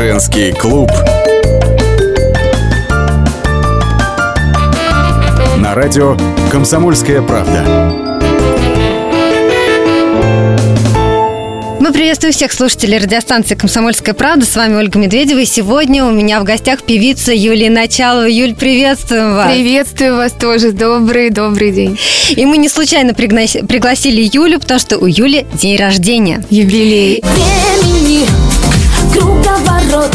Женский клуб. На радио «Комсомольская правда». Мы приветствуем всех слушателей радиостанции «Комсомольская правда». С вами Ольга Медведева. И сегодня у меня в гостях певица Юлия Началова. Юль, приветствуем вас. Приветствую вас тоже. Добрый, добрый день. И мы не случайно пригла- пригласили Юлю, потому что у Юли день рождения. Юбилей. Круговорот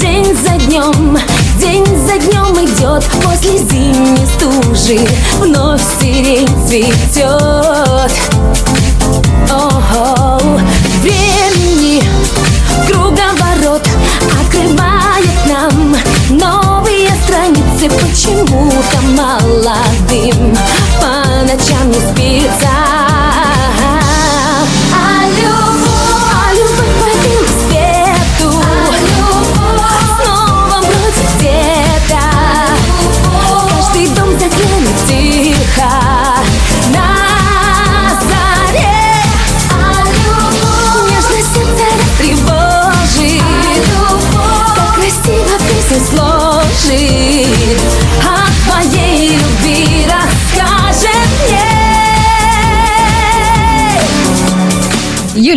День за днем День за днем идет. После зимней стужи Вновь сирень цветет. Ого. Времени Круговорот Открывает нам Новые страницы. Почему-то молодым По ночам не спится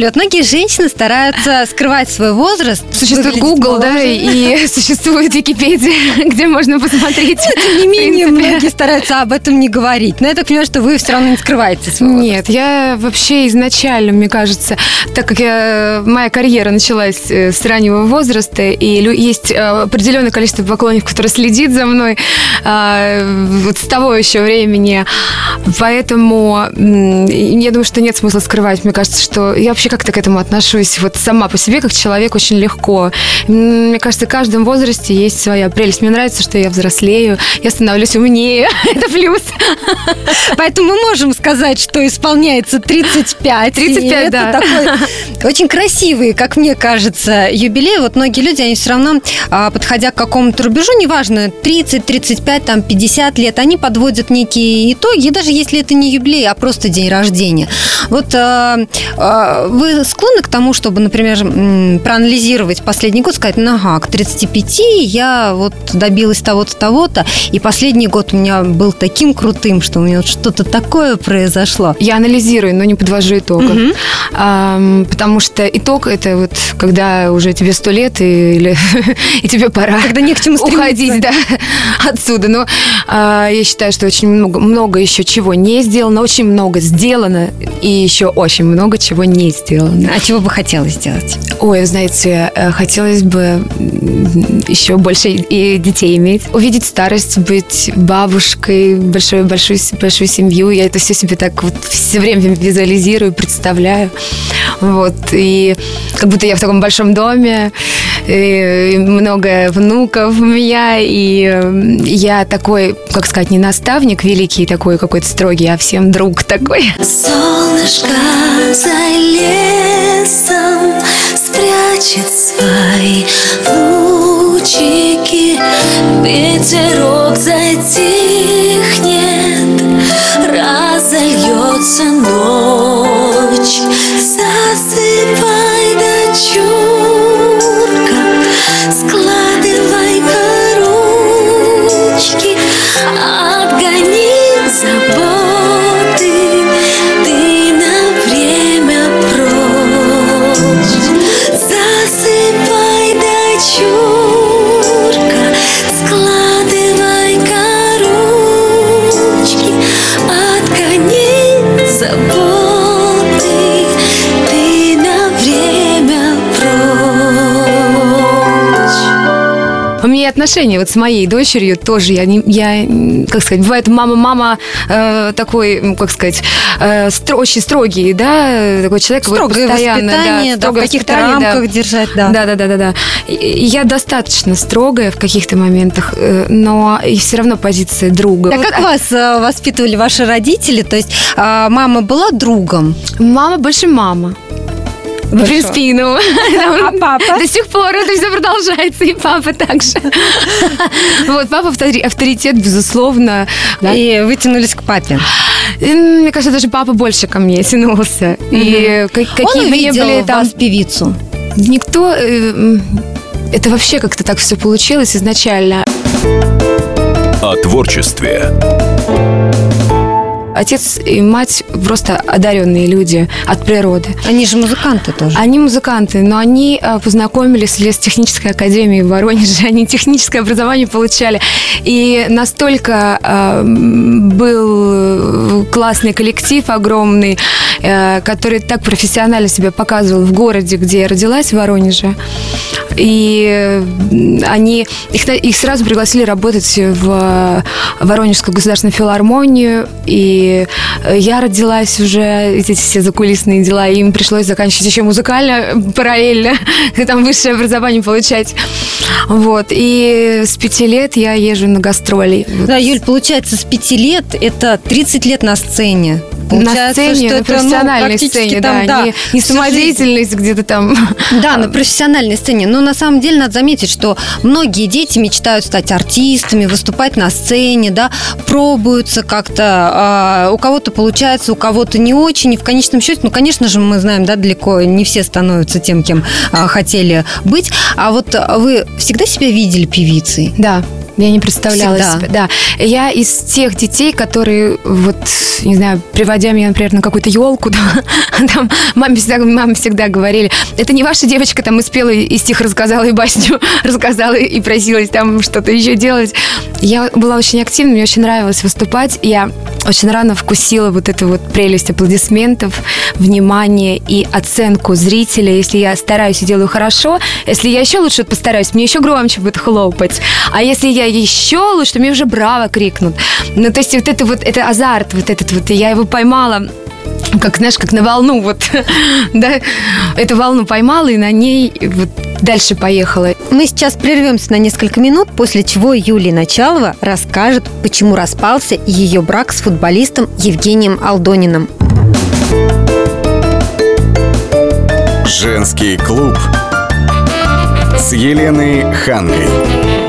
Вот многие женщины стараются скрывать свой возраст. Существует Google, да, и существует Википедия, где можно посмотреть. Тем не менее, многие стараются об этом не говорить. Но я так понимаю, что вы все равно не скрываете свой возраст. Нет, я вообще изначально, мне кажется, так как я, моя карьера началась э, с раннего возраста, и есть э, определенное количество поклонников, которые следит за мной а, вот с того еще времени. Поэтому я думаю, что нет смысла скрывать. Мне кажется, что я вообще как-то к этому отношусь вот сама по себе, как человек, очень легко. Мне кажется, в каждом возрасте есть своя прелесть. Мне нравится, что я взрослею, я становлюсь умнее. Это плюс. Поэтому мы можем сказать, что исполняется 35. 35, и это да. такой очень красивый, как мне кажется, юбилей. Вот многие люди, они все равно, а, подходя к какому-то рубежу, неважно, 30, 35, там, 50 лет, они подводят некие итоги, даже если это не юбилей, а просто день рождения. Вот а, а, вы склонны к тому, чтобы, например, проанализировать последний год, сказать, ну, ага, к 35 я вот добилась того-то, того-то, и последний год у меня был таким крутым, что у меня вот что-то такое произошло. Я анализирую, но не подвожу итогов. Ам, потому что итог это вот когда уже тебе сто лет и, или, и тебе пора Когда не к чему стремиться. уходить да, отсюда. Но а, я считаю, что очень много, много еще чего не сделано, очень много сделано и еще очень много чего не сделано. А чего бы хотелось сделать? Ой, знаете, э, хотелось бы еще больше и детей иметь. Увидеть старость, быть бабушкой, большую, большую, большую семью. Я это все себе так вот все время визуализирую, представляю. Вот. И как будто я в таком большом доме, и много внуков у меня, и э, я такой, как сказать, не наставник великий такой какой-то строгий, а всем друг такой. Солнышко за лесом спрячет свои лучики, ветерок отношения вот с моей дочерью тоже. Я, не, я как сказать, бывает мама-мама э, такой, м, как сказать, э, стро- очень строгий, да, такой человек. Строгое постоянно, воспитание, да, в строгое каких-то воспитание, да. рамках держать, да. Да, да, да, да, да. Я достаточно строгая в каких-то моментах, э, но и все равно позиция друга. А Вот, как вас э, воспитывали ваши родители? То есть а, мама была другом? Мама больше мама. В принципе, ну, А папа? До сих пор это все продолжается, и папа также. Вот, папа автори- авторитет, безусловно. И вытянулись к папе. Мне кажется, даже папа больше ко мне тянулся. И ка- какие Он бы увидел были в там... вас певицу. Никто... э, это вообще как-то так все получилось изначально. О творчестве Отец и мать просто одаренные люди от природы. Они же музыканты тоже. Они музыканты, но они э, познакомились с лесотехнической академией в Воронеже. Они техническое образование получали. И настолько э, был классный коллектив огромный, э, который так профессионально себя показывал в городе, где я родилась, в Воронеже. И они их, их сразу пригласили работать в Воронежскую государственную филармонию. И я родилась уже, эти все закулисные дела, и им пришлось заканчивать еще музыкально параллельно, там высшее образование получать. Вот. И с пяти лет я езжу на гастроли. Да, Юль, получается, с пяти лет это 30 лет на сцене. на Получается, сцене, что на это, ну, профессиональной практически сцене, там, да, не, не жизнь. самодеятельность где-то там. Да, на профессиональной сцене. Но на самом деле надо заметить, что многие дети мечтают стать артистами, выступать на сцене, да, пробуются как-то. У кого-то получается, у кого-то не очень. И в конечном счете, ну, конечно же, мы знаем, да, далеко не все становятся тем, кем а, хотели быть. А вот вы всегда себя видели певицей? Да. Я не представляла Всегда. себя. Да. Я из тех детей, которые, вот, не знаю, приводя меня, например, на какую-то елку, да, там маме всегда, маме всегда говорили, это не ваша девочка, там и спела, и стих рассказала, и басню рассказала, и просилась там что-то еще делать. Я была очень активна, мне очень нравилось выступать. Я очень рано вкусила вот эту вот прелесть аплодисментов, внимание и оценку зрителя. Если я стараюсь и делаю хорошо, если я еще лучше постараюсь, мне еще громче будет хлопать. А если я еще лучше, мне уже браво крикнут. Ну, то есть вот это вот, это азарт, вот этот вот, и я его поймала как, знаешь, как на волну, вот, да, эту волну поймала и на ней вот дальше поехала. Мы сейчас прервемся на несколько минут, после чего Юлия Началова расскажет, почему распался ее брак с футболистом Евгением Алдониным. Женский клуб с Еленой Хангой.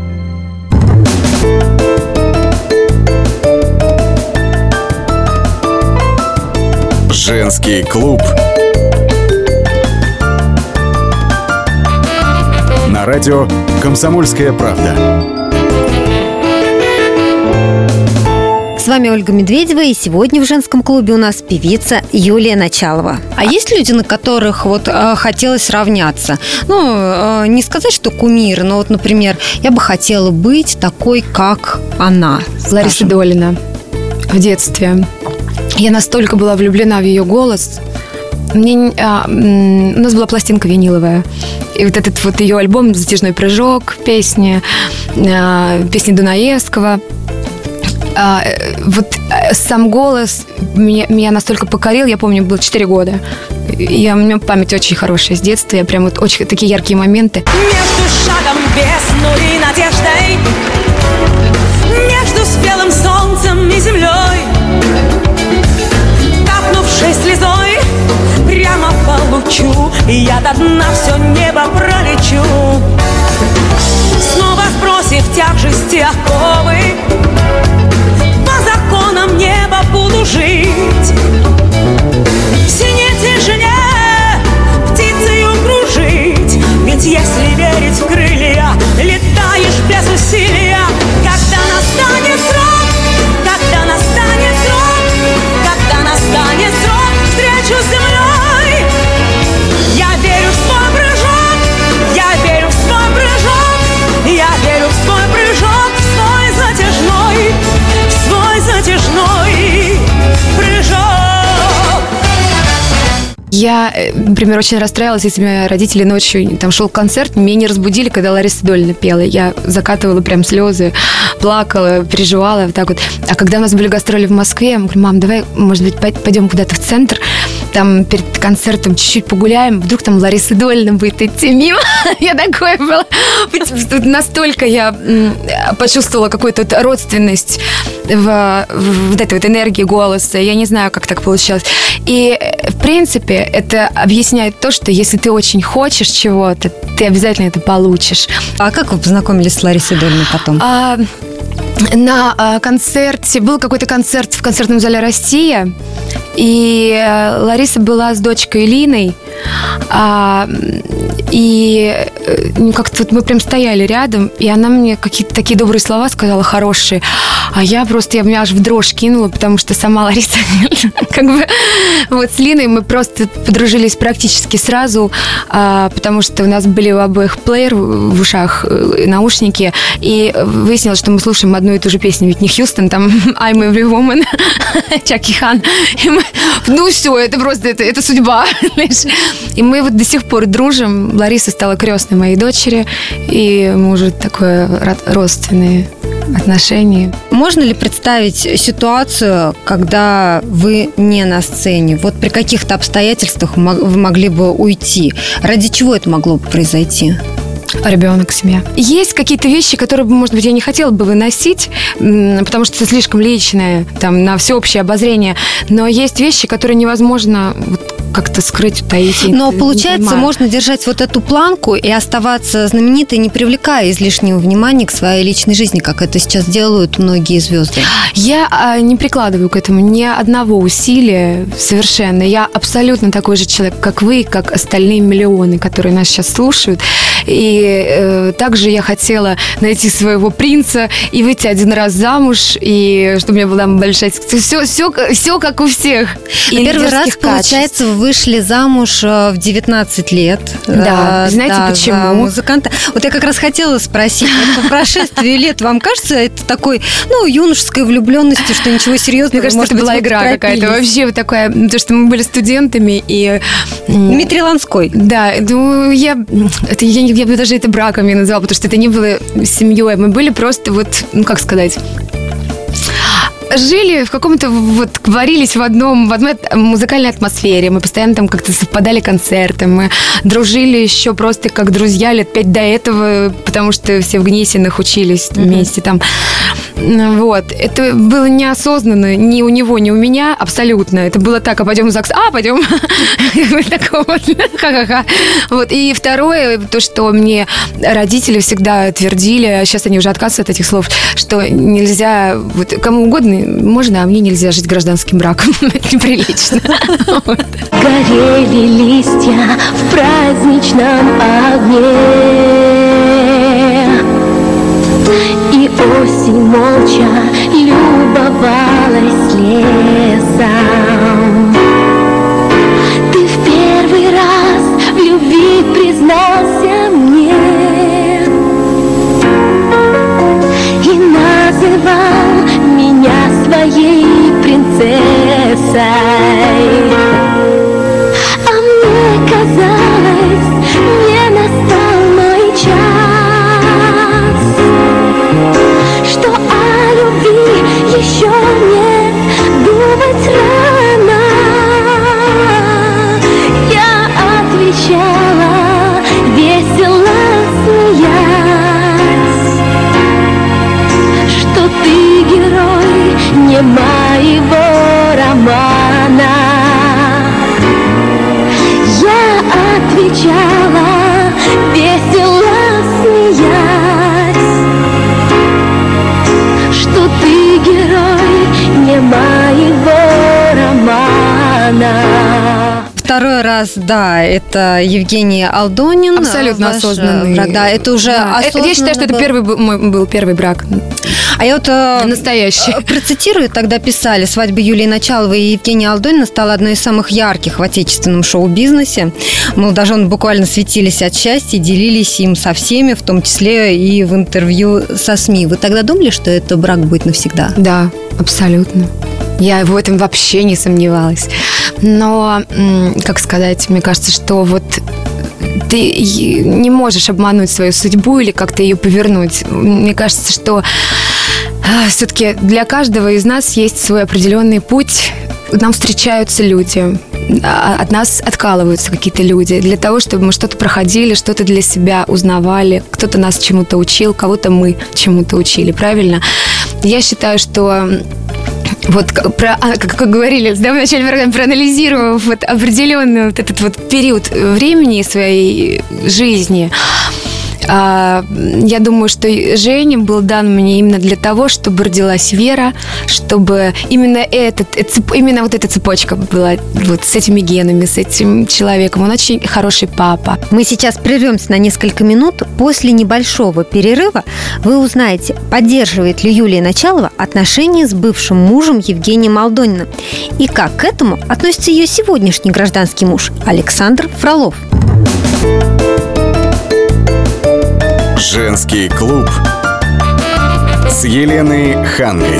Женский клуб на радио «Комсомольская правда». С вами Ольга Медведева, и сегодня в женском клубе у нас певица Юлия Началова. А есть люди, на которых вот э, хотелось равняться? Ну, э, не сказать, что кумир, но вот, например, я бы хотела быть такой, как она. Лариса скажем. Долина в детстве. Я настолько была влюблена в ее голос. Мне, не- а, у нас была пластинка виниловая. И вот этот вот ее альбом «Затяжной прыжок», песни, а, песни Дунаевского. А, вот э, сам голос меня, меня настолько покорил, я помню, было 4 года. Я, у меня память очень хорошая с детства, я прям вот очень такие яркие моменты. Между шагом весной и надеждой Между спелым солнцем и землей по лучу Я до дна все небо пролечу. Снова сбросив тяжести оковы? По законам неба буду жить. В синей тишине птицею кружить. Ведь если верить в крылья, летаешь без усилия Я, э, например, очень расстраивалась, если мои родители ночью, там шел концерт, меня не разбудили, когда Лариса Дольна пела. Я закатывала прям слезы, плакала, переживала вот так вот. А когда у нас были гастроли в Москве, я говорю, мам, давай, может быть, пой- пойдем куда-то в центр, там перед концертом чуть-чуть погуляем, вдруг там Лариса Дольна будет идти мимо. Я такое было. Настолько я почувствовала какую-то родственность в, в вот этой вот энергии голоса. Я не знаю, как так получилось. И, в принципе, это объясняет то, что если ты очень хочешь чего-то, ты обязательно это получишь. А как вы познакомились с Ларисой Дольной потом? А, на а, концерте, был какой-то концерт в концертном зале «Россия», и э, Лариса была с дочкой Линой, а, и э, ну, как-то вот мы прям стояли рядом, и она мне какие-то такие добрые слова сказала, хорошие, а я просто, я меня аж в дрожь кинула, потому что сама Лариса, как бы, вот с Линой мы просто подружились практически сразу, а, потому что у нас были у обоих плеер в ушах, э, наушники, и выяснилось, что мы слушаем одну и ту же песню Витни Хьюстон, там I'm Every Woman, Чаки Хан. Мы, ну все, это просто, это, это судьба. И мы вот до сих пор дружим. Лариса стала крестной моей дочери, и мы уже такое ро- родственные отношения. Можно ли представить ситуацию, когда вы не на сцене? Вот при каких-то обстоятельствах вы могли бы уйти? Ради чего это могло бы произойти? Ребенок, семья. Есть какие-то вещи, которые, может быть, я не хотела бы выносить, потому что это слишком личное, там, на всеобщее обозрение. Но есть вещи, которые невозможно вот как-то скрыть, утаить. Но получается, можно держать вот эту планку и оставаться знаменитой, не привлекая излишнего внимания к своей личной жизни, как это сейчас делают многие звезды. Я а, не прикладываю к этому ни одного усилия совершенно. Я абсолютно такой же человек, как вы, как остальные миллионы, которые нас сейчас слушают. И э, также я хотела найти своего принца и выйти один раз замуж, и чтобы у меня была большая... Все, все, все как у всех. И Первый раз, лидерских получается, вы вышли замуж э, в 19 лет. Да. Э, Знаете, за почему? музыканта. Вот я как раз хотела спросить, по прошествии лет вам кажется это такой, ну, юношеской влюбленностью, что ничего серьезного? Мне кажется, может это была игра какая-то. Вообще вот такая, то, что мы были студентами, и... Дмитрий Ланской. Да, ну, я, это, я, не- я бы даже это браком не назвала, потому что это не было семьей. Мы были просто вот, ну, как сказать, жили в каком-то вот варились в одном в одной музыкальной атмосфере. Мы постоянно там как-то совпадали концерты. Мы дружили еще просто как друзья лет пять до этого потому что все в Гнесинах учились вместе там вот. Это было неосознанно ни у него ни у меня абсолютно. Это было так а пойдем в ЗАГС. А пойдем. Вот. Ха-ха-ха. Вот. И второе то что мне родители всегда твердили а сейчас они уже отказываются от этих слов что нельзя вот кому угодно можно, а мне нельзя жить гражданским браком. Это неприлично. Горели листья в праздничном огне Sinh. Раз, да, это Евгений Алдонин. Абсолютно Ваш, осознанный. э, брак. Да, это уже Да. Это- Я считаю, что это осознанно первый был- мой был первый брак. А я вот э, Настоящий. э, процитирую, тогда писали, свадьба Юлии Началовой и Евгения Алдонина стала одной из самых ярких в отечественном шоу-бизнесе. Молодожены буквально светились от счастья, делились им со всеми, в том числе и в интервью со СМИ. Вы тогда думали, что это брак будет навсегда? Да, абсолютно. Я в этом вообще не сомневалась. Но, как сказать, мне кажется, что вот ты не можешь обмануть свою судьбу или как-то ее повернуть. Мне кажется, что все-таки для каждого из нас есть свой определенный путь. Нам встречаются люди, а от нас откалываются какие-то люди для того, чтобы мы что-то проходили, что-то для себя узнавали, кто-то нас чему-то учил, кого-то мы чему-то учили, правильно? Я считаю, что вот про, а, как, как говорили да, в начале программы, проанализировав вот определенный вот этот вот период времени своей жизни, я думаю, что Женя был дан мне именно для того, чтобы родилась вера, чтобы именно, этот, именно вот эта цепочка была вот с этими генами, с этим человеком. Он очень хороший папа. Мы сейчас прервемся на несколько минут. После небольшого перерыва вы узнаете, поддерживает ли Юлия Началова отношения с бывшим мужем Евгением Алдониным и как к этому относится ее сегодняшний гражданский муж Александр Фролов. Женский клуб с Еленой Хангой.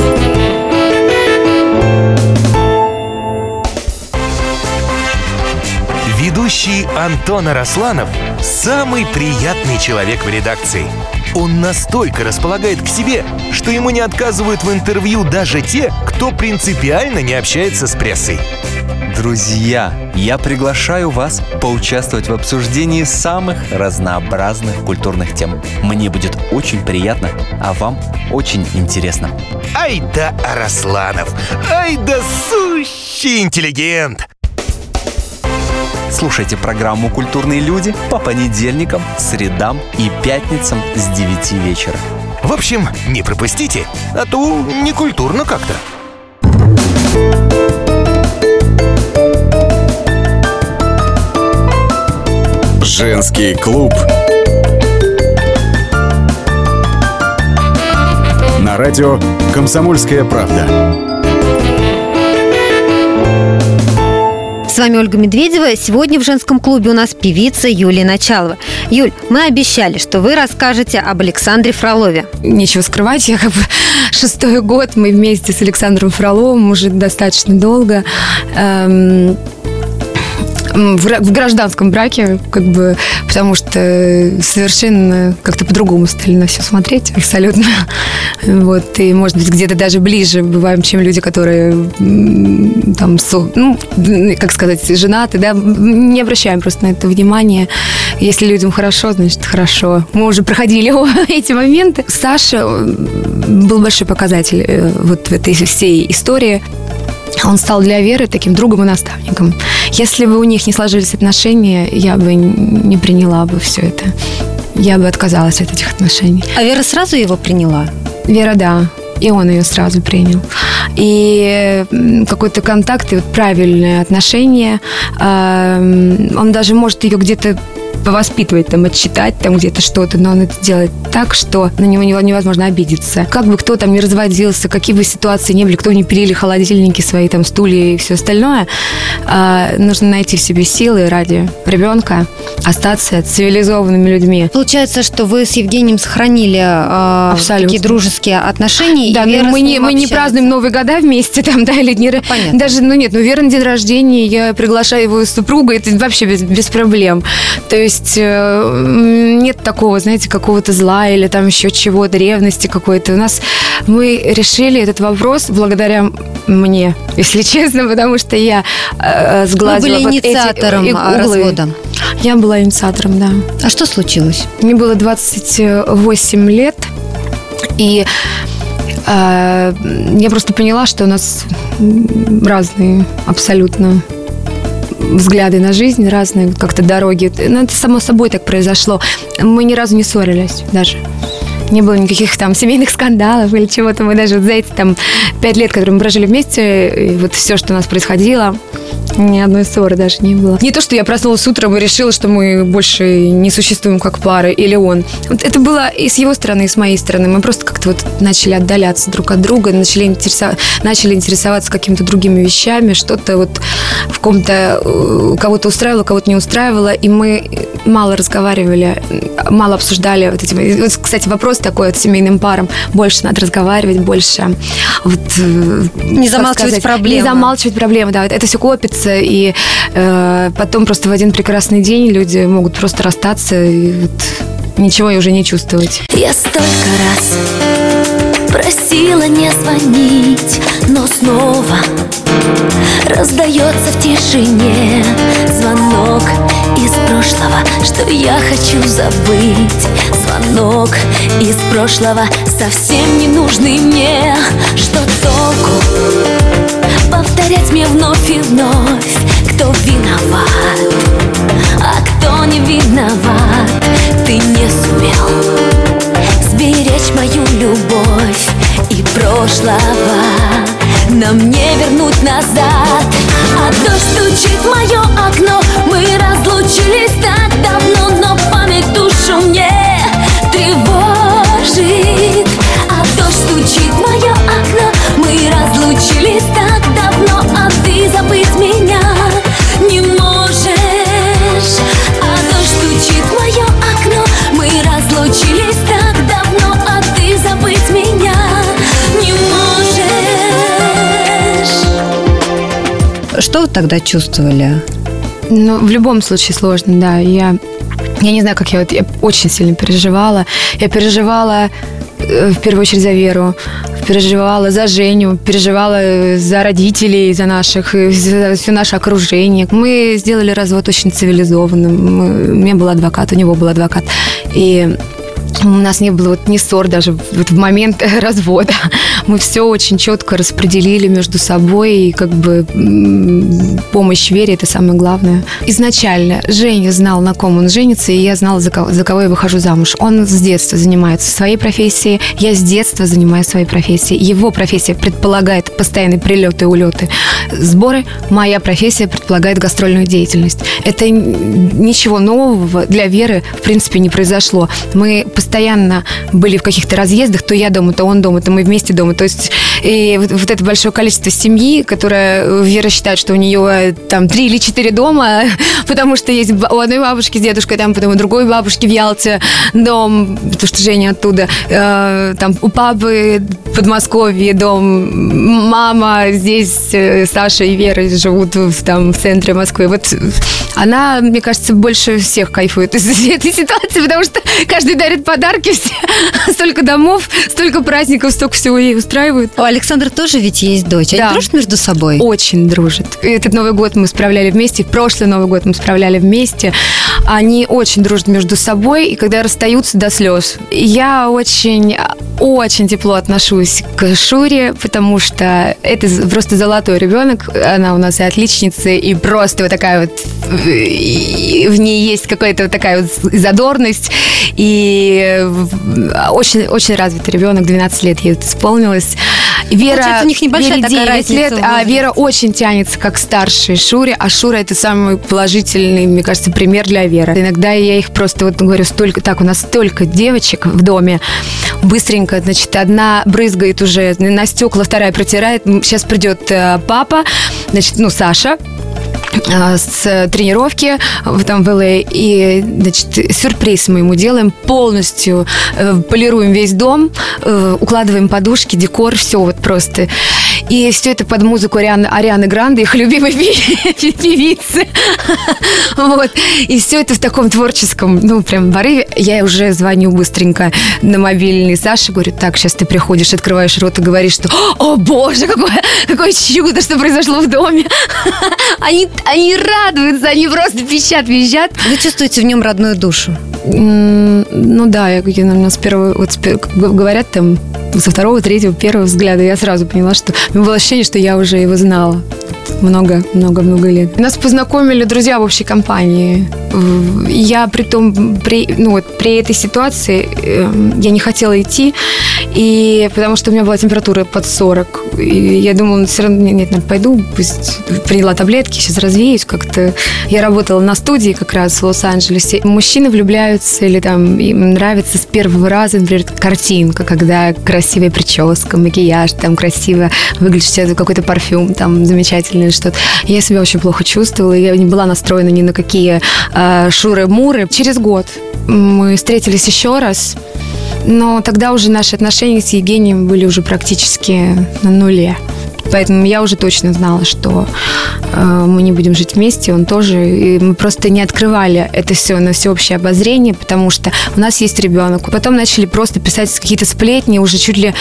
Ведущий Антон Арасланов – самый приятный человек в редакции. Он настолько располагает к себе, что ему не отказывают в интервью даже те, кто принципиально не общается с прессой. Друзья, я приглашаю вас поучаствовать в обсуждении самых разнообразных культурных тем. Мне будет очень приятно, а вам очень интересно. Ай да Арасланов! Ай да сущий интеллигент! Слушайте программу «Культурные люди» по понедельникам, средам и пятницам с 9 вечера. В общем, не пропустите, а то некультурно как-то. Женский клуб на радио «Комсомольская правда». С вами Ольга Медведева. Сегодня в женском клубе у нас певица Юлия Началова. Юль, мы обещали, что вы расскажете об Александре Фролове. Нечего скрывать, я как бы шестой год мы вместе с Александром Фроловым уже достаточно долго. Эм, в, ра- в гражданском браке, как бы, потому что совершенно как-то по-другому стали на все смотреть, абсолютно. Вот, и, может быть, где-то даже ближе бываем, чем люди, которые там, ну, как сказать, женаты, да, не обращаем просто на это внимания. Если людям хорошо, значит, хорошо. Мы уже проходили эти моменты. Саша э, был большой показатель э, вот в этой всей истории. Он стал для Веры таким другом и наставником. Если бы у них не сложились отношения, я бы не приняла бы все это. Я бы отказалась от этих отношений. А Вера сразу его приняла? Вера, да. И он ее сразу принял. И какой-то контакт и вот правильное отношение. Он даже может ее где-то повоспитывать, там, отчитать там где-то что-то, но он это делает так, что на него нево- невозможно обидеться. Как бы кто там ни разводился, какие бы ситуации ни были, кто не перели холодильники свои, там, стулья и все остальное, а, нужно найти в себе силы ради ребенка остаться цивилизованными людьми. Получается, что вы с Евгением сохранили э, Абсолютно. такие дружеские отношения. Да, и Вера ну, мы, не, мы не общается. празднуем Новые года вместе, там, да, или дни ра- Понятно. Даже, ну нет, ну, Вера на день рождения, я приглашаю его супруга, это вообще без, без проблем. То есть э, м, нет такого, знаете, какого-то зла или там еще чего-то, ревности какой-то. У нас мы решили этот вопрос благодаря мне, если честно, потому что я э, Вы сгладила были вот эти, инициатором э, а, углы. развода. Я была инициатором, да. А что случилось? Мне было 28 лет, и э, я просто поняла, что у нас разные абсолютно взгляды на жизнь, разные как-то дороги. Ну, это само собой так произошло. Мы ни разу не ссорились даже. Не было никаких там семейных скандалов или чего-то. Мы даже вот за эти там пять лет, которые мы прожили вместе, и вот все, что у нас происходило, ни одной ссоры даже не было. Не то, что я проснулась утром и решила, что мы больше не существуем как пара, или он. Вот это было и с его стороны, и с моей стороны. Мы просто как-то вот начали отдаляться друг от друга, начали, интересо- начали интересоваться какими-то другими вещами, что-то вот в ком-то э, кого-то устраивало, кого-то не устраивало, и мы мало разговаривали, мало обсуждали вот эти... Вот, кстати, вопрос такой вот семейным парам. Больше надо разговаривать, больше вот... э, Не замалчивать сказать, проблемы. Не замалчивать проблемы, да. Это все копится, и э, потом просто в один прекрасный день люди могут просто расстаться и вот ничего уже не чувствовать. Я столько раз просила не звонить, но снова раздается в тишине звонок из прошлого, что я хочу забыть. Звонок из прошлого совсем не нужный мне, что толку повторять мне вновь и вновь, нам не вернуть назад. Тогда чувствовали? Ну, в любом случае сложно, да. Я, я не знаю, как я вот, я очень сильно переживала. Я переживала э, в первую очередь за Веру, переживала за Женю, переживала э, за родителей, за наших, э, за все наше окружение. Мы сделали развод очень цивилизованным. У меня был адвокат, у него был адвокат. И у нас не было вот ни ссор даже вот в момент развода. Мы все очень четко распределили между собой, и как бы помощь Вере – это самое главное. Изначально Женя знал, на ком он женится, и я знала, за кого, за кого я выхожу замуж. Он с детства занимается своей профессией, я с детства занимаюсь своей профессией. Его профессия предполагает постоянные прилеты улеты, сборы. Моя профессия предполагает гастрольную деятельность. Это ничего нового для Веры, в принципе, не произошло. Мы постоянно были в каких-то разъездах, то я дома, то он дома, то мы вместе дома. То есть и вот, вот это большое количество семьи, которая э, Вера считает, что у нее э, там три или четыре дома, потому что есть у одной бабушки с дедушкой, там потом у другой бабушки в Ялте дом, потому что Женя оттуда, Э, там у папы в Подмосковье дом, мама здесь, э, Саша и Вера живут в, там в центре Москвы. Вот она, мне кажется, больше всех кайфует из этой ситуации, потому что каждый дарит подарки, все, столько домов, столько праздников, столько всего ей устраивают. У Александра тоже ведь есть дочь. Они Да. дружат между собой? Очень дружат. Этот Новый год мы справляли вместе, прошлый Новый год мы справляли вместе. Они очень дружат между собой, и когда расстаются до слез. Я очень, очень тепло отношусь к Шуре, потому что это просто золотой ребенок. Она у нас и отличница, и просто вот такая вот в ней есть какая-то вот такая вот задорность, и в- очень, очень развитый ребенок, 12 лет ей исполнилось. Вера, Получается, у них небольшая Вере такая 9 разница лет, а. Вера очень тянется как старшей Шуре, а Шура это самый положительный, мне кажется, пример для Веры. Иногда я их просто вот говорю, столько, так, у нас столько девочек в доме, быстренько, значит, одна брызгает уже на стекла, вторая протирает, сейчас придет э, папа, значит, ну, Саша, с тренировки там в ЛА. И, значит, сюрприз мы ему делаем. Полностью э, полируем весь дом, э, укладываем подушки, декор, все вот просто. И все это под музыку Арианы, Арианы Гранде, их любимой певицы. Вот. И все это в таком творческом, ну, прям порыве. Я уже звоню быстренько на мобильный Саше, говорю, так, сейчас ты приходишь, открываешь рот и говоришь, что, о боже, какое, какое чудо, что произошло в доме. Они, они радуются, они просто пищат, визжат. Вы чувствуете в нем родную душу? Ну да, я, я, наверное, с первого, вот говорят там, со второго, третьего, первого взгляда я сразу поняла, что у меня было ощущение, что я уже его знала много, много, много лет. Нас познакомили друзья в общей компании. Я при том, при, ну вот, при этой ситуации э, я не хотела идти, И потому что у меня была температура под 40. И я думала, ну, все равно, нет, нет, пойду, пусть приняла таблетки, сейчас развеюсь как-то. Я работала на студии как раз в Лос-Анджелесе. Мужчины влюбляются или там им нравится с первого раза, например, картинка, когда красивая прическа, макияж, там красиво выглядишь, какой-то парфюм, там замечательный что-то. Я себя очень плохо чувствовала, я не была настроена ни на какие э, шуры-муры. Через год мы встретились еще раз, но тогда уже наши отношения с Евгением были уже практически на нуле. Поэтому я уже точно знала, что э, мы не будем жить вместе, он тоже. И мы просто не открывали это все на всеобщее обозрение, потому что у нас есть ребенок. Потом начали просто писать какие-то сплетни, уже чуть ли...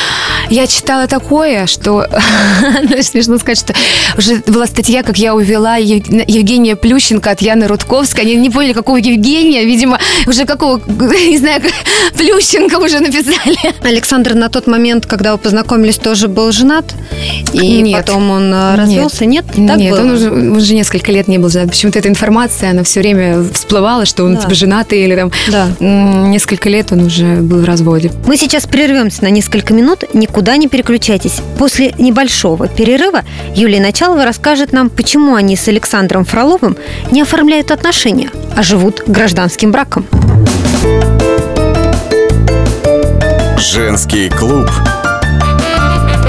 Я читала такое, что... Смешно сказать, что уже была статья, как я увела Евгения Плющенко от Яны Рудковской. Они не поняли, какого Евгения, видимо, уже какого, не знаю, Плющенко уже написали. Александр на тот момент, когда вы познакомились, тоже был женат? И нет. потом он э, развелся? Нет? Так Нет, было? он уже, уже несколько лет не был женат. Почему-то эта информация, она все время всплывала, что он да. типа женатый или там да. несколько лет он уже был в разводе. Мы сейчас прервемся на несколько минут, никуда не переключайтесь. После небольшого перерыва Юлия Началова расскажет нам, почему они с Александром Фроловым не оформляют отношения, а живут гражданским браком. Женский клуб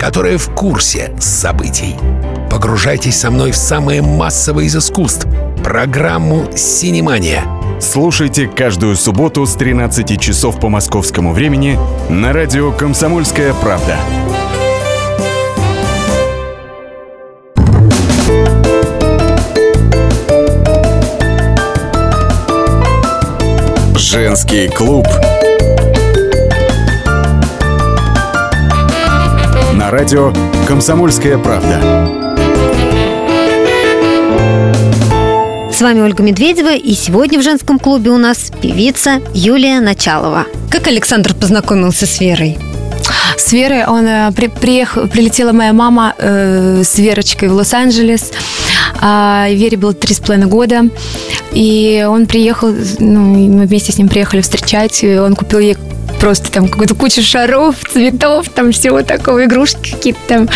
которые в курсе событий. Погружайтесь со мной в самое массовое из искусств – программу «Синемания». Слушайте каждую субботу с 13 часов по московскому времени на радио «Комсомольская правда». Женский клуб радио «Комсомольская правда». С вами Ольга Медведева, и сегодня в женском клубе у нас певица Юлия Началова. Как Александр познакомился с Верой? С Верой он э, при, приехал, прилетела моя мама э, с Верочкой в Лос-Анджелес. А Вере было три с половиной года. И он приехал, ну, мы вместе с ним приехали встречать. И он купил ей просто там какую-то кучу шаров, цветов, там всего такого, игрушки какие-то там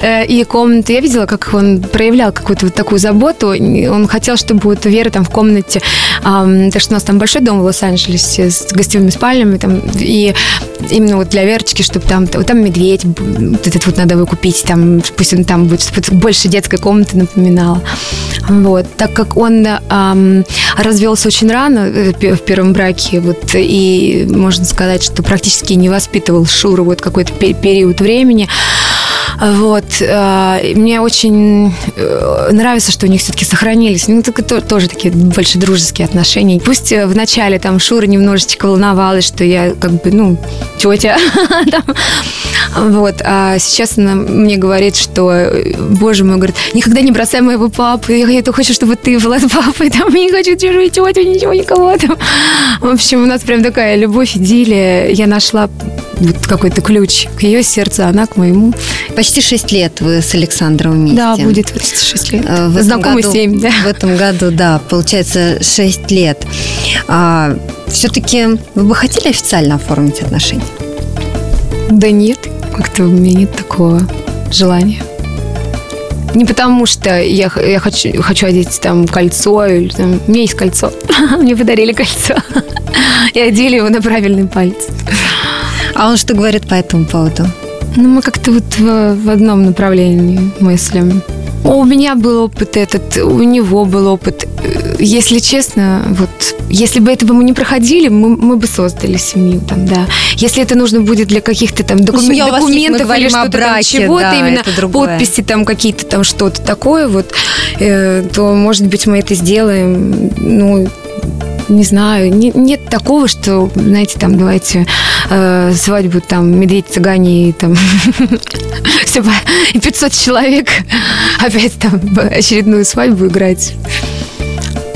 э, и комнаты. Я видела, как он проявлял какую-то вот такую заботу. Он хотел, чтобы вот у Веры там в комнате, так что у нас там большой дом в Лос-Анджелесе с гостевыми спальнями, там, и именно вот для Верочки, чтобы там, вот там медведь, вот этот вот надо выкупить, там, пусть он там будет, чтобы больше детской комнаты напоминала. Вот. Так как он эм, развелся очень рано э, в первом браке, вот, и можно сказать, что практически не воспитывал Шуру вот какой-то период времени, вот. Э, мне очень э, нравится, что у них все-таки сохранились. Ну, так, то, тоже такие больше дружеские отношения. Пусть в начале там Шура немножечко волновалась, что я как бы, ну, тетя. Вот. А сейчас она мне говорит, что, боже мой, говорит, никогда не бросай моего папу. Я, я хочу, чтобы ты была с папой. Там, не хочу чужую тетю, ничего, никого там. В общем, у нас прям такая любовь, идиллия. Я нашла вот какой-то ключ к ее сердцу, она к моему. Почти 6 лет вы с Александром вместе. Да, будет почти 6 лет. Э, в Знакомы году, 7, да. В этом году, да, получается 6 лет. А, все-таки вы бы хотели официально оформить отношения? Да нет, как-то у меня нет такого желания. Не потому что я, я хочу, хочу одеть там кольцо, или там, у меня есть кольцо. Мне подарили кольцо. И одели его на правильный палец. А он что говорит по этому поводу? Ну, мы как-то вот в, в одном направлении мыслим. У меня был опыт этот, у него был опыт. Если честно, вот если бы это бы мы не проходили, мы, мы бы создали семью там, да. Если это нужно будет для каких-то там докум- Семья документов или что-то там, чего-то да, именно подписи там какие-то там что-то такое вот, э, то может быть мы это сделаем, ну не знаю, не- нет такого, что, знаете, там, давайте э, свадьбу, там, медведь, цыгане, и там, все, и 500 человек опять там очередную свадьбу играть.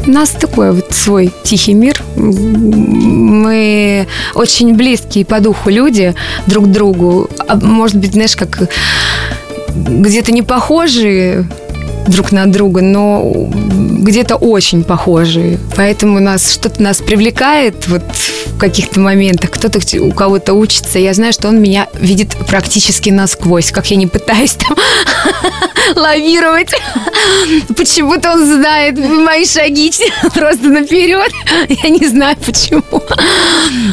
У нас такой вот свой тихий мир. Мы очень близкие по духу люди друг к другу. А может быть, знаешь, как где-то не похожие друг на друга, но где-то очень похожие. Поэтому нас что-то нас привлекает вот в каких-то моментах. Кто-то у кого-то учится. Я знаю, что он меня видит практически насквозь, как я не пытаюсь там лавировать. Почему-то он знает мои шаги просто наперед. Я не знаю почему.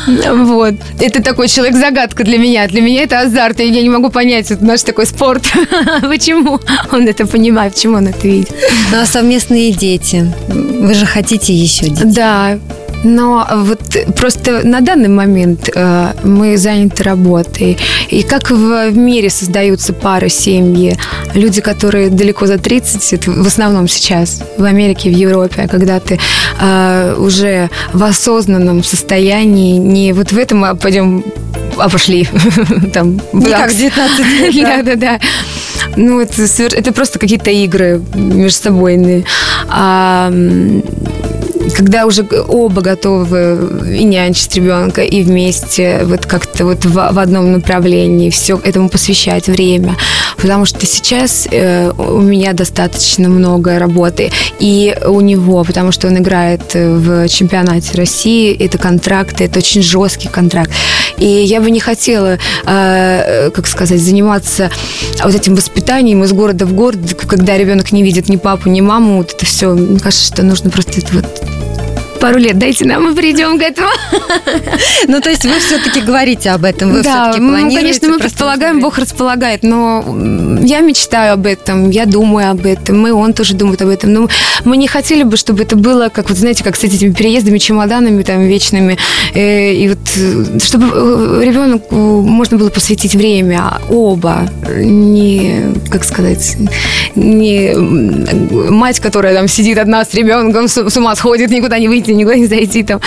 Вот. Это такой человек-загадка для меня. Для меня это азарт. И я не могу понять, это наш такой спорт. Почему он это понимает, почему он это видит. Ну, а совместные дети. Вы же хотите еще детей. Да, но вот просто на данный момент э, мы заняты работой. И как в мире создаются пары, семьи, люди, которые далеко за 30, это в основном сейчас в Америке, в Европе, когда ты э, уже в осознанном состоянии, не вот в этом а пойдем, а пошли. Там, Не как бакс. 19 лет, да. Да, да. Ну, это, это просто какие-то игры между собойные. А, когда уже оба готовы и нянчить ребенка, и вместе вот как-то вот в, в одном направлении все этому посвящать время. Потому что сейчас э, у меня достаточно много работы. И у него, потому что он играет в чемпионате России, это контракты, это очень жесткий контракт. И я бы не хотела, э, как сказать, заниматься вот этим воспитанием из города в город, когда ребенок не видит ни папу, ни маму. Вот это все. Мне кажется, что нужно просто это вот пару лет дайте нам, мы придем к этому. Ну, то есть вы все-таки говорите об этом, вы да, все-таки ну, планируете. конечно, мы предполагаем. Бог располагает, но я мечтаю об этом, я думаю об этом, мы, он тоже думает об этом. Но мы не хотели бы, чтобы это было, как вот знаете, как с этими переездами, чемоданами там вечными, э, и вот э, чтобы э, ребенку можно было посвятить время, а оба, не, как сказать, не мать, которая там сидит одна с ребенком, с, с ума сходит, никуда не выйти, никуда не зайти там.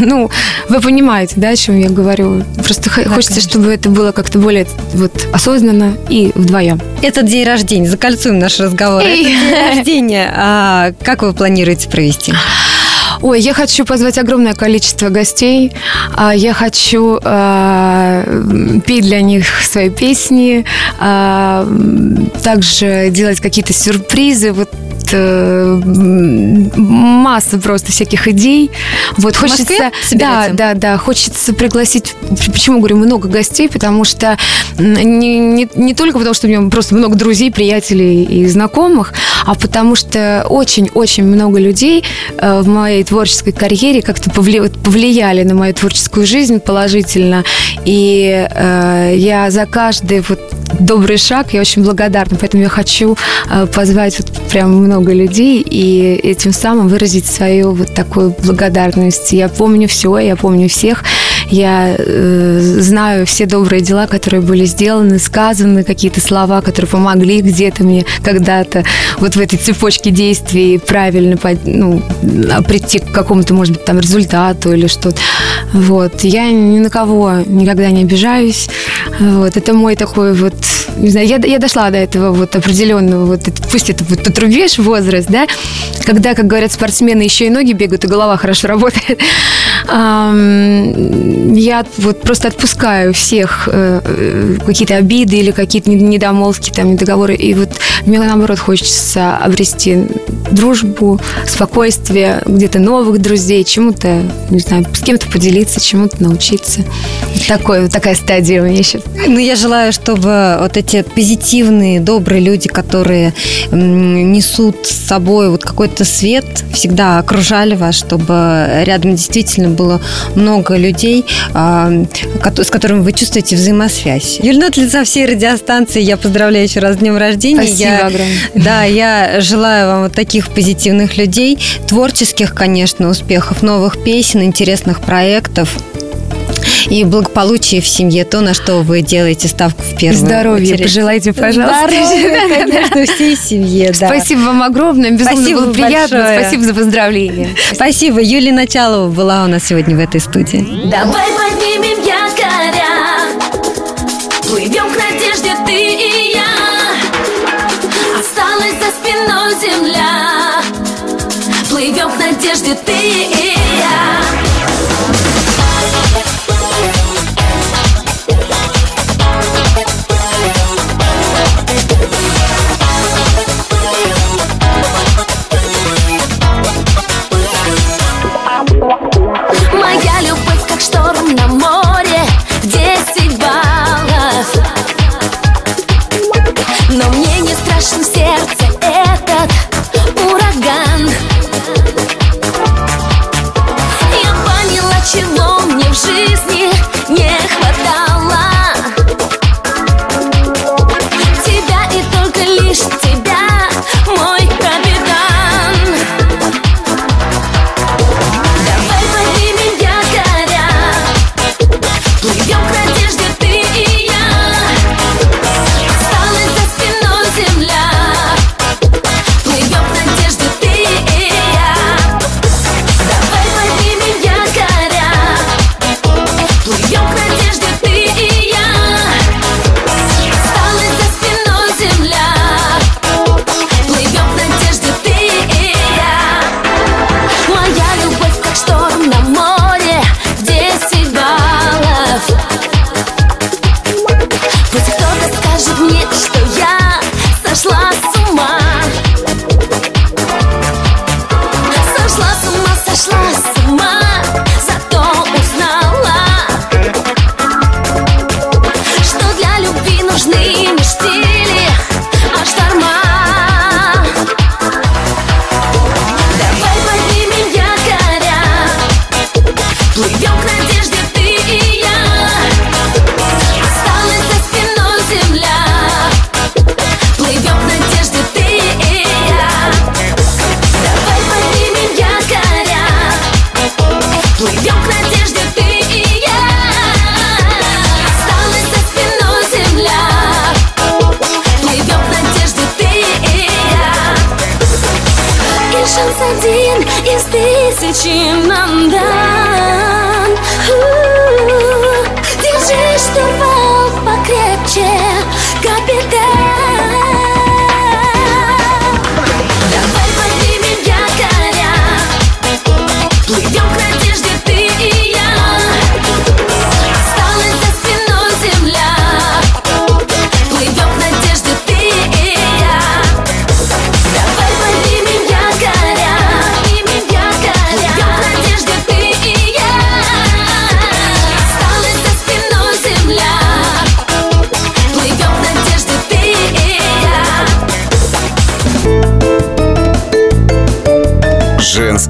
Ну, вы понимаете, да, о чем я говорю? Просто хо- хочется, чтобы это было как-то более вот осознанно и вдвоем. Этот день рождения, закольцуем наш разговор. Эй. Этот день рождения, а как вы планируете провести? Ой, я хочу позвать огромное количество гостей. А, Я хочу м, петь для них свои песни, м, также делать какие-то сюрпризы. Вот э, масса просто всяких идей. Вот В хочется, Москве да, да, да, хочется пригласить. Почему говорю много гостей? Потому что не, не, не только потому, что у меня просто много друзей, приятелей и знакомых, а потому что очень-очень много людей э, в моей творческой карьере как-то повлияли на мою творческую жизнь положительно. И э, я за каждый вот добрый шаг, я очень благодарна. Поэтому я хочу э, позвать вот прям много людей и этим самым выразить свою вот такую благодарность. Я помню все, я помню всех. Я э, знаю все добрые дела, которые были сделаны, сказаны, какие-то слова, которые помогли где-то мне когда-то вот в этой цепочке действий правильно ну, а, прийти к какому-то, может быть, там результату или что-то. Вот. Я ни на кого никогда не обижаюсь. Вот. Это мой такой вот, не знаю, я, я дошла до этого вот определенного, вот, пусть это вот тут рубеж, возраст, да, когда, как говорят спортсмены, еще и ноги бегают, и голова хорошо работает. Я вот просто отпускаю всех э, э, какие-то обиды или какие-то нед- недомолвки, там, недоговоры. И вот мне, наоборот, хочется обрести дружбу, спокойствие, где-то новых друзей, чему-то, не знаю, с кем-то поделиться, чему-то научиться. Такой, вот такая стадия у меня сейчас. Ну, я желаю, чтобы вот эти позитивные, добрые люди, которые несут с собой вот какой-то свет, всегда окружали вас, чтобы рядом действительно было много людей, а, с которыми вы чувствуете взаимосвязь. Юльна, от лица всей радиостанции я поздравляю еще раз с днем рождения. Спасибо Я- огромное. Да, я желаю вам вот таких позитивных людей, творческих, конечно, успехов, новых песен, интересных проектов. И благополучие в семье, то, на что вы делаете ставку в первую Здоровья очередь. пожелайте, пожалуйста. Здоровья, конечно, всей семье, да. Спасибо вам огромное, безумно Спасибо было приятно. большое. Спасибо за поздравления. Спасибо. Юлия Началова была у нас сегодня в этой студии. Давай поднимем якоря Плывем к надежде ты и я Осталась за спиной земля Плывем к надежде ты и я Bitch.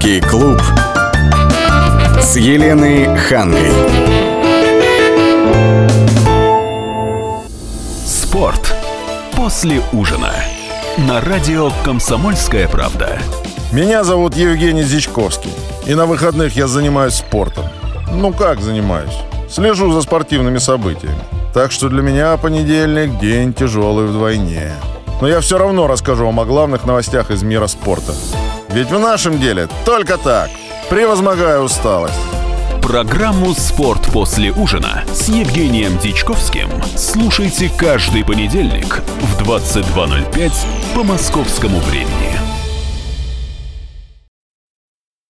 Женский клуб с Еленой Хангой. Спорт после ужина. На радио «Комсомольская правда». Меня зовут Евгений Зичковский. И на выходных я занимаюсь спортом. Ну как занимаюсь? Слежу за спортивными событиями. Так что для меня понедельник день тяжелый вдвойне. Но я все равно расскажу вам о главных новостях из мира спорта. Ведь в нашем деле только так. Превозмогая усталость. Программу «Спорт после ужина» с Евгением Дичковским слушайте каждый понедельник в 22.05 по московскому времени.